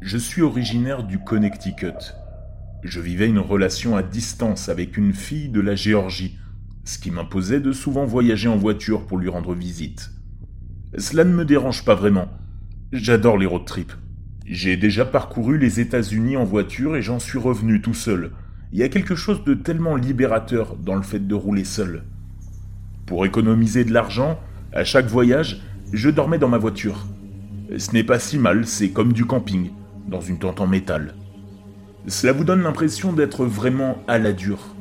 Je suis originaire du Connecticut. Je vivais une relation à distance avec une fille de la Géorgie, ce qui m'imposait de souvent voyager en voiture pour lui rendre visite. Cela ne me dérange pas vraiment. J'adore les road trips. J'ai déjà parcouru les États-Unis en voiture et j'en suis revenu tout seul. Il y a quelque chose de tellement libérateur dans le fait de rouler seul. Pour économiser de l'argent, à chaque voyage, je dormais dans ma voiture. Ce n'est pas si mal, c'est comme du camping, dans une tente en métal. Cela vous donne l'impression d'être vraiment à la dure.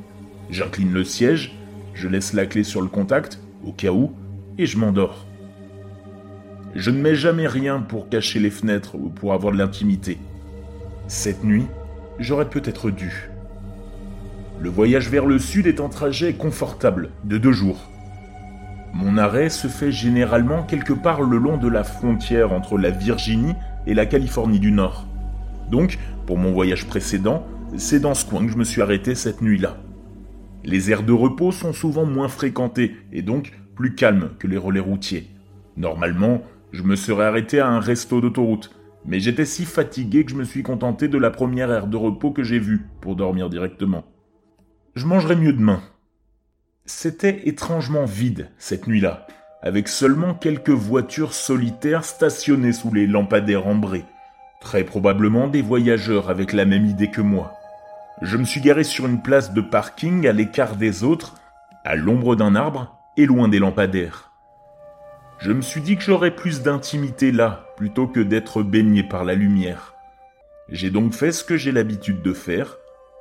J'incline le siège, je laisse la clé sur le contact, au cas où, et je m'endors. Je ne mets jamais rien pour cacher les fenêtres ou pour avoir de l'intimité. Cette nuit, j'aurais peut-être dû. Le voyage vers le sud est un trajet confortable, de deux jours. Mon arrêt se fait généralement quelque part le long de la frontière entre la Virginie et la Californie du Nord. Donc, pour mon voyage précédent, c'est dans ce coin que je me suis arrêté cette nuit-là. Les aires de repos sont souvent moins fréquentées et donc plus calmes que les relais routiers. Normalement, je me serais arrêté à un resto d'autoroute, mais j'étais si fatigué que je me suis contenté de la première aire de repos que j'ai vue pour dormir directement. Je mangerai mieux demain. C'était étrangement vide cette nuit-là, avec seulement quelques voitures solitaires stationnées sous les lampadaires ambrés. Très probablement des voyageurs avec la même idée que moi. Je me suis garé sur une place de parking à l'écart des autres, à l'ombre d'un arbre et loin des lampadaires. Je me suis dit que j'aurais plus d'intimité là, plutôt que d'être baigné par la lumière. J'ai donc fait ce que j'ai l'habitude de faire.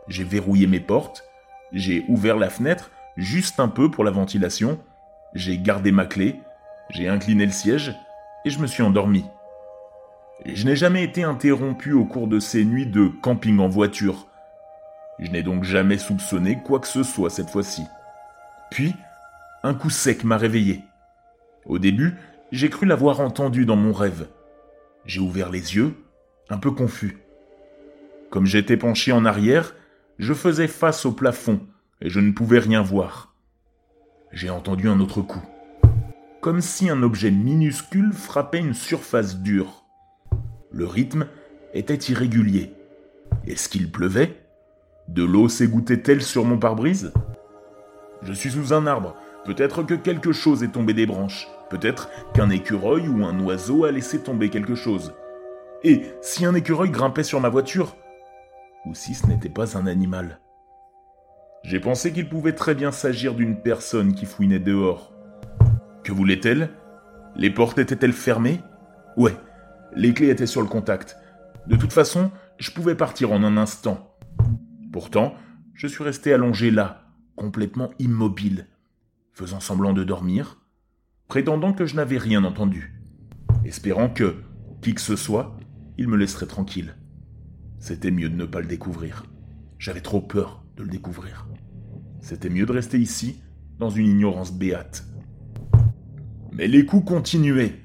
J'ai verrouillé mes portes, j'ai ouvert la fenêtre, juste un peu pour la ventilation, j'ai gardé ma clé, j'ai incliné le siège, et je me suis endormi. Je n'ai jamais été interrompu au cours de ces nuits de camping en voiture. Je n'ai donc jamais soupçonné quoi que ce soit cette fois-ci. Puis, un coup sec m'a réveillé. Au début, j'ai cru l'avoir entendu dans mon rêve. J'ai ouvert les yeux, un peu confus. Comme j'étais penché en arrière, je faisais face au plafond et je ne pouvais rien voir. J'ai entendu un autre coup. Comme si un objet minuscule frappait une surface dure. Le rythme était irrégulier. Est-ce qu'il pleuvait De l'eau s'égouttait-elle sur mon pare-brise? Je suis sous un arbre. Peut-être que quelque chose est tombé des branches. Peut-être qu'un écureuil ou un oiseau a laissé tomber quelque chose. Et si un écureuil grimpait sur ma voiture? Ou si ce n'était pas un animal? J'ai pensé qu'il pouvait très bien s'agir d'une personne qui fouinait dehors. Que voulait-elle? Les portes étaient-elles fermées? Ouais, les clés étaient sur le contact. De toute façon, je pouvais partir en un instant. Pourtant, je suis resté allongé là, complètement immobile, faisant semblant de dormir, prétendant que je n'avais rien entendu, espérant que, qui que ce soit, il me laisserait tranquille. C'était mieux de ne pas le découvrir. J'avais trop peur de le découvrir. C'était mieux de rester ici, dans une ignorance béate. Mais les coups continuaient,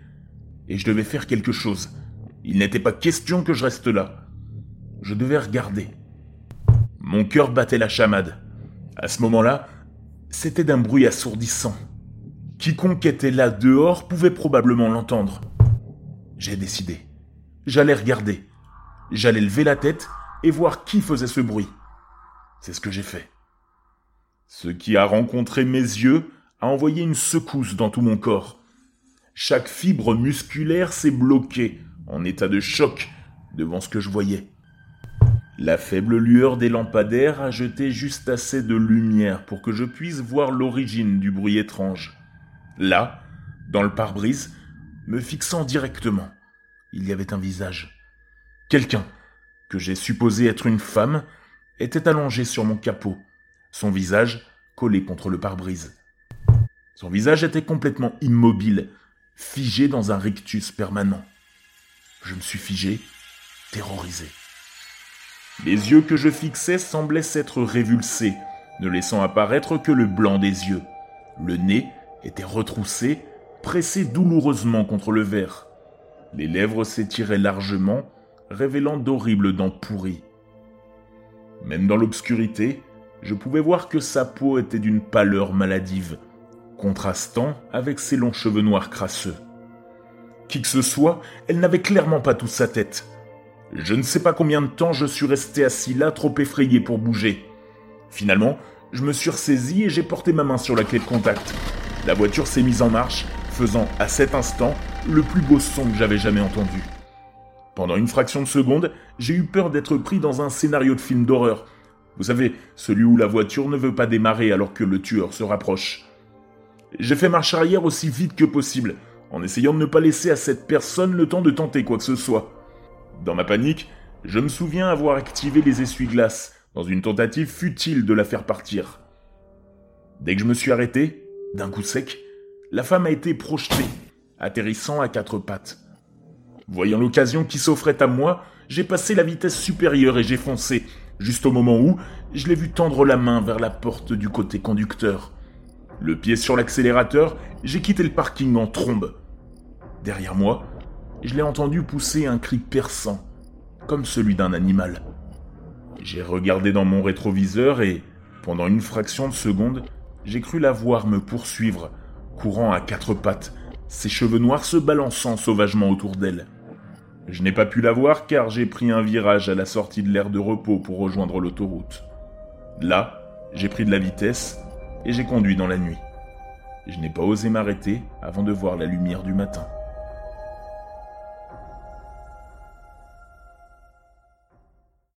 et je devais faire quelque chose. Il n'était pas question que je reste là. Je devais regarder. Mon cœur battait la chamade. À ce moment-là, c'était d'un bruit assourdissant. Quiconque était là dehors pouvait probablement l'entendre. J'ai décidé. J'allais regarder. J'allais lever la tête et voir qui faisait ce bruit. C'est ce que j'ai fait. Ce qui a rencontré mes yeux a envoyé une secousse dans tout mon corps. Chaque fibre musculaire s'est bloquée, en état de choc, devant ce que je voyais. La faible lueur des lampadaires a jeté juste assez de lumière pour que je puisse voir l'origine du bruit étrange. Là, dans le pare-brise, me fixant directement, il y avait un visage. Quelqu'un, que j'ai supposé être une femme, était allongé sur mon capot, son visage collé contre le pare-brise. Son visage était complètement immobile, figé dans un rictus permanent. Je me suis figé, terrorisé. Les yeux que je fixais semblaient s'être révulsés, ne laissant apparaître que le blanc des yeux. Le nez était retroussé, pressé douloureusement contre le verre. Les lèvres s'étiraient largement, révélant d'horribles dents pourries. Même dans l'obscurité, je pouvais voir que sa peau était d'une pâleur maladive, contrastant avec ses longs cheveux noirs crasseux. Qui que ce soit, elle n'avait clairement pas toute sa tête. Je ne sais pas combien de temps je suis resté assis là, trop effrayé pour bouger. Finalement, je me suis ressaisi et j'ai porté ma main sur la clé de contact. La voiture s'est mise en marche, faisant à cet instant le plus beau son que j'avais jamais entendu. Pendant une fraction de seconde, j'ai eu peur d'être pris dans un scénario de film d'horreur. Vous savez, celui où la voiture ne veut pas démarrer alors que le tueur se rapproche. J'ai fait marche arrière aussi vite que possible, en essayant de ne pas laisser à cette personne le temps de tenter quoi que ce soit. Dans ma panique, je me souviens avoir activé les essuie-glaces, dans une tentative futile de la faire partir. Dès que je me suis arrêté, d'un coup sec, la femme a été projetée, atterrissant à quatre pattes. Voyant l'occasion qui s'offrait à moi, j'ai passé la vitesse supérieure et j'ai foncé, juste au moment où je l'ai vu tendre la main vers la porte du côté conducteur. Le pied sur l'accélérateur, j'ai quitté le parking en trombe. Derrière moi, je l'ai entendu pousser un cri perçant, comme celui d'un animal. J'ai regardé dans mon rétroviseur et, pendant une fraction de seconde, j'ai cru la voir me poursuivre, courant à quatre pattes, ses cheveux noirs se balançant sauvagement autour d'elle. Je n'ai pas pu la voir car j'ai pris un virage à la sortie de l'aire de repos pour rejoindre l'autoroute. Là, j'ai pris de la vitesse et j'ai conduit dans la nuit. Je n'ai pas osé m'arrêter avant de voir la lumière du matin.